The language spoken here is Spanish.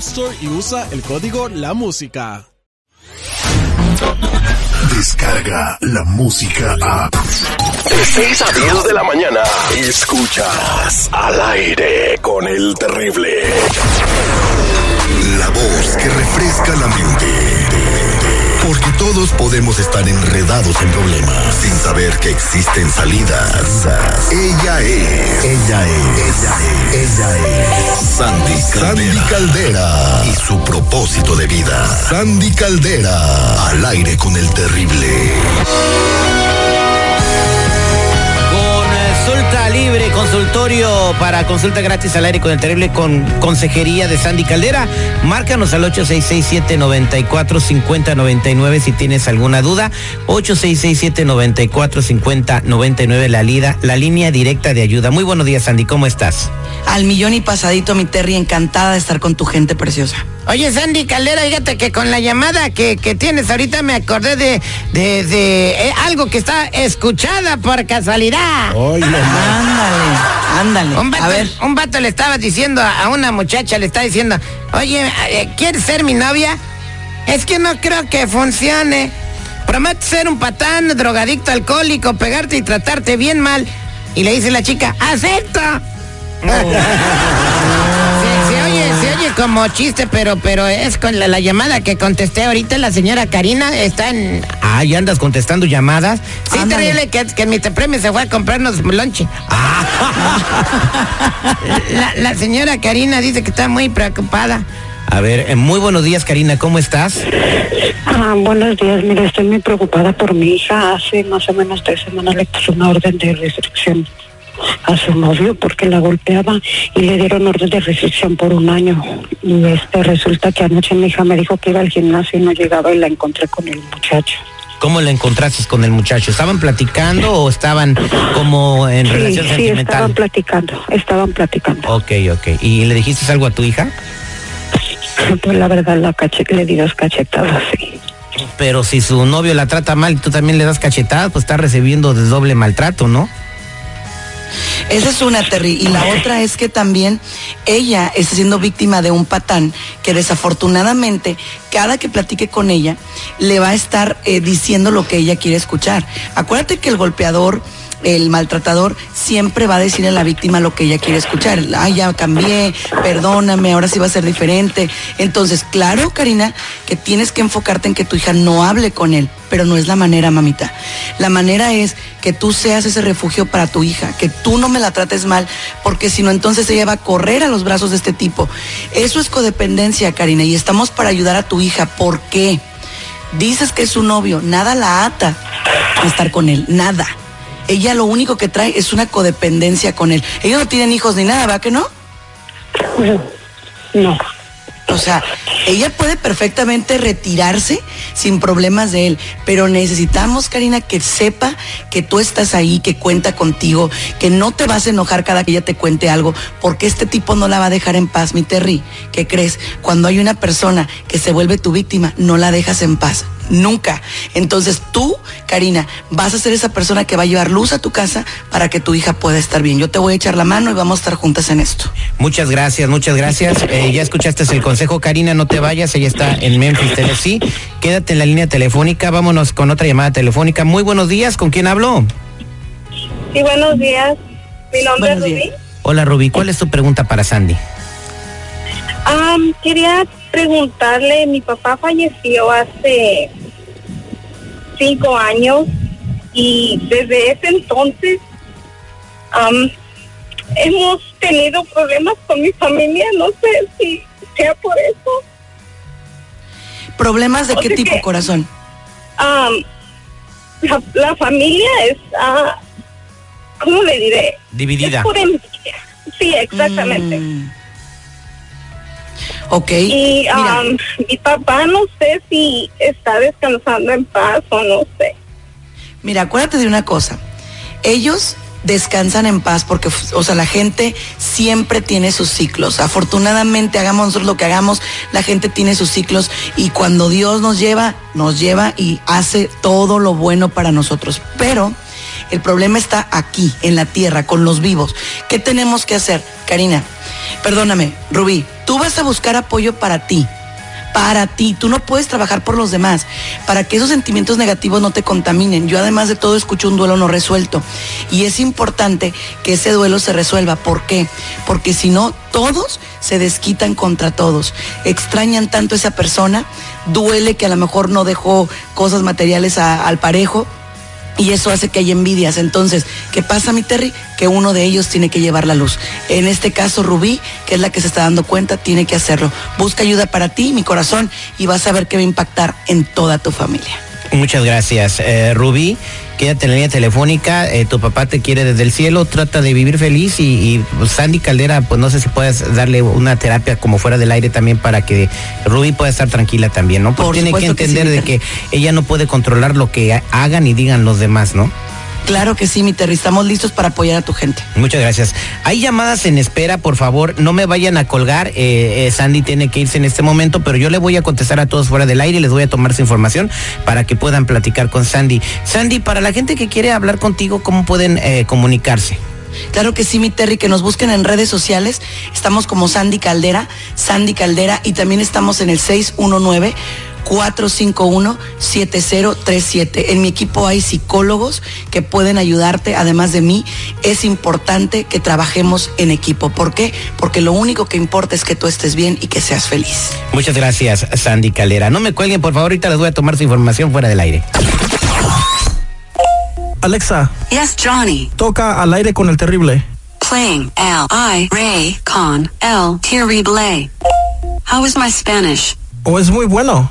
Store y usa el código La Música. Descarga la música a. De 6 a 10 de la mañana. Escuchas al aire con el terrible. La voz que refresca la mente. Porque todos podemos estar enredados en problemas sin saber que existen salidas. Ella es. Ella es. Ella es. Ella es. Sandy Caldera. Sandy Caldera. Y su propósito de vida. Sandy Caldera. Al aire con el terrible. Consulta libre, consultorio para consulta gratis al aire con el terrible con consejería de Sandy Caldera. Márcanos al 8667-945099 si tienes alguna duda. 8667-945099 la, lida, la línea directa de ayuda. Muy buenos días, Sandy, ¿cómo estás? Al millón y pasadito, mi Terry, encantada de estar con tu gente preciosa. Oye, Sandy Caldera, fíjate que con la llamada que, que tienes ahorita me acordé de, de, de eh, algo que está escuchada por casualidad. Ándale, ándale. Un vato, A ver, un vato le estaba diciendo a una muchacha, le está diciendo, oye, eh, ¿quieres ser mi novia? Es que no creo que funcione. Prometo ser un patán, drogadicto, alcohólico, pegarte y tratarte bien mal. Y le dice la chica, ¡acepto! Como chiste, pero, pero es con la, la llamada que contesté ahorita la señora Karina está en. Ah, ya andas contestando llamadas. Sí, terrible que, que mi premio se fue a comprarnos lonche. La, la señora Karina dice que está muy preocupada. A ver, eh, muy buenos días, Karina, ¿cómo estás? Ah, buenos días, mire, estoy muy preocupada por mi hija. Hace más o menos tres semanas le puso una orden de restricción a su novio porque la golpeaba y le dieron orden de restricción por un año. Y este resulta que anoche mi hija me dijo que iba al gimnasio y no llegaba y la encontré con el muchacho. ¿Cómo la encontraste con el muchacho? ¿Estaban platicando o estaban como en Sí, relación sí, sentimental? estaban platicando, estaban platicando. Ok, ok. ¿Y le dijiste algo a tu hija? Pues la verdad la cache le di dos cachetadas, sí. Pero si su novio la trata mal y tú también le das cachetadas, pues está recibiendo de doble maltrato, ¿no? Esa es una, Terry. Y la otra es que también ella está siendo víctima de un patán que desafortunadamente cada que platique con ella le va a estar eh, diciendo lo que ella quiere escuchar. Acuérdate que el golpeador el maltratador siempre va a decirle a la víctima lo que ella quiere escuchar. Ay, ya cambié, perdóname, ahora sí va a ser diferente. Entonces, claro, Karina, que tienes que enfocarte en que tu hija no hable con él, pero no es la manera, mamita. La manera es que tú seas ese refugio para tu hija, que tú no me la trates mal, porque si no, entonces ella va a correr a los brazos de este tipo. Eso es codependencia, Karina, y estamos para ayudar a tu hija. ¿Por qué? Dices que es su novio, nada la ata a estar con él, nada. Ella lo único que trae es una codependencia con él. Ellos no tienen hijos ni nada, ¿va que no? No. O sea, ella puede perfectamente retirarse sin problemas de él, pero necesitamos, Karina, que sepa que tú estás ahí, que cuenta contigo, que no te vas a enojar cada que ella te cuente algo, porque este tipo no la va a dejar en paz, mi Terry. ¿Qué crees? Cuando hay una persona que se vuelve tu víctima, no la dejas en paz. Nunca. Entonces tú, Karina, vas a ser esa persona que va a llevar luz a tu casa para que tu hija pueda estar bien. Yo te voy a echar la mano y vamos a estar juntas en esto. Muchas gracias, muchas gracias. Eh, ya escuchaste el consejo, Karina, no te vayas, ella está en Memphis, Tennessee. Quédate en la línea telefónica, vámonos con otra llamada telefónica. Muy buenos días, ¿con quién hablo? Sí, buenos días. Mi nombre Buenos es Rubí. días. Hola Ruby, ¿cuál es tu pregunta para Sandy? Um, quería preguntarle, mi papá falleció hace cinco años y desde ese entonces um, hemos tenido problemas con mi familia, no sé si sea por eso. ¿Problemas de qué tipo, corazón? Um, la, la, familia es, uh, ¿cómo le diré? Dividida. Sí, exactamente. Mm. Ok. Y um, mi papá no sé si está descansando en paz o no sé. Mira, acuérdate de una cosa. Ellos descansan en paz porque, o sea, la gente siempre tiene sus ciclos. Afortunadamente, hagamos nosotros lo que hagamos, la gente tiene sus ciclos y cuando Dios nos lleva, nos lleva y hace todo lo bueno para nosotros. Pero el problema está aquí, en la tierra, con los vivos. ¿Qué tenemos que hacer? Karina, perdóname, Rubí, tú vas a buscar apoyo para ti para ti. Tú no puedes trabajar por los demás, para que esos sentimientos negativos no te contaminen. Yo además de todo escucho un duelo no resuelto y es importante que ese duelo se resuelva. ¿Por qué? Porque si no, todos se desquitan contra todos. Extrañan tanto a esa persona, duele que a lo mejor no dejó cosas materiales al parejo y eso hace que haya envidias. Entonces, ¿qué pasa, mi Terry? Que uno de ellos tiene que llevar la luz. En este caso, Rubí, que es la que se está dando cuenta, tiene que hacerlo. Busca ayuda para ti, mi corazón, y vas a ver que va a impactar en toda tu familia. Muchas gracias, eh, Rubí. Quédate en la línea telefónica. Eh, tu papá te quiere desde el cielo. Trata de vivir feliz. Y, pues, Sandy Caldera, pues no sé si puedes darle una terapia como fuera del aire también para que Rubí pueda estar tranquila también, ¿no? Porque tiene que entender de que ella no puede controlar lo que hagan y digan los demás, ¿no? Claro que sí, mi Terry, estamos listos para apoyar a tu gente. Muchas gracias. Hay llamadas en espera, por favor, no me vayan a colgar. Eh, eh, Sandy tiene que irse en este momento, pero yo le voy a contestar a todos fuera del aire y les voy a tomar su información para que puedan platicar con Sandy. Sandy, para la gente que quiere hablar contigo, ¿cómo pueden eh, comunicarse? Claro que sí, mi Terry, que nos busquen en redes sociales. Estamos como Sandy Caldera, Sandy Caldera, y también estamos en el 619. 451-7037. En mi equipo hay psicólogos que pueden ayudarte, además de mí. Es importante que trabajemos en equipo. ¿Por qué? Porque lo único que importa es que tú estés bien y que seas feliz. Muchas gracias, Sandy Calera. No me cuelguen, por favor, ahorita les voy a tomar su información fuera del aire. Alexa. Yes, Johnny. Toca al aire con el terrible. Playing L I Ray con El Terrible. How is my Spanish? ¿O es muy bueno?